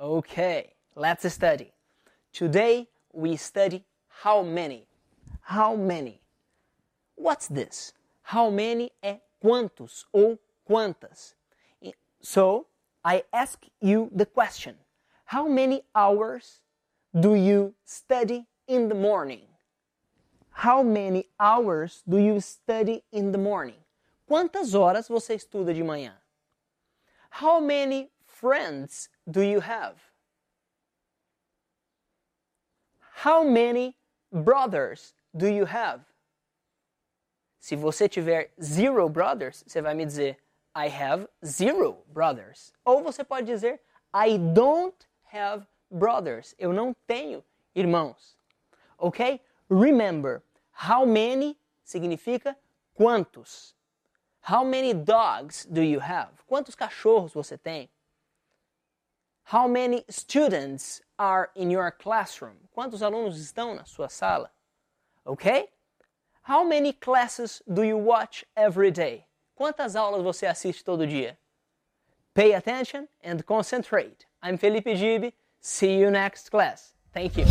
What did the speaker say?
Okay, let's study. Today we study how many. How many? What's this? How many é quantos ou quantas. So, I ask you the question How many hours do you study in the morning? How many hours do you study in the morning? Quantas horas você estuda de manhã? How many friends do you have? How many brothers do you have? Se você tiver zero brothers, você vai me dizer I have zero brothers. Ou você pode dizer I don't have brothers. Eu não tenho irmãos. Ok? Remember, how many significa quantos. How many dogs do you have? Quantos cachorros você tem? How many students are in your classroom? Quantos alunos estão na sua sala? Ok? How many classes do you watch every day? Quantas aulas você assiste todo dia? Pay attention and concentrate. I'm Felipe Gibi. See you next class. Thank you.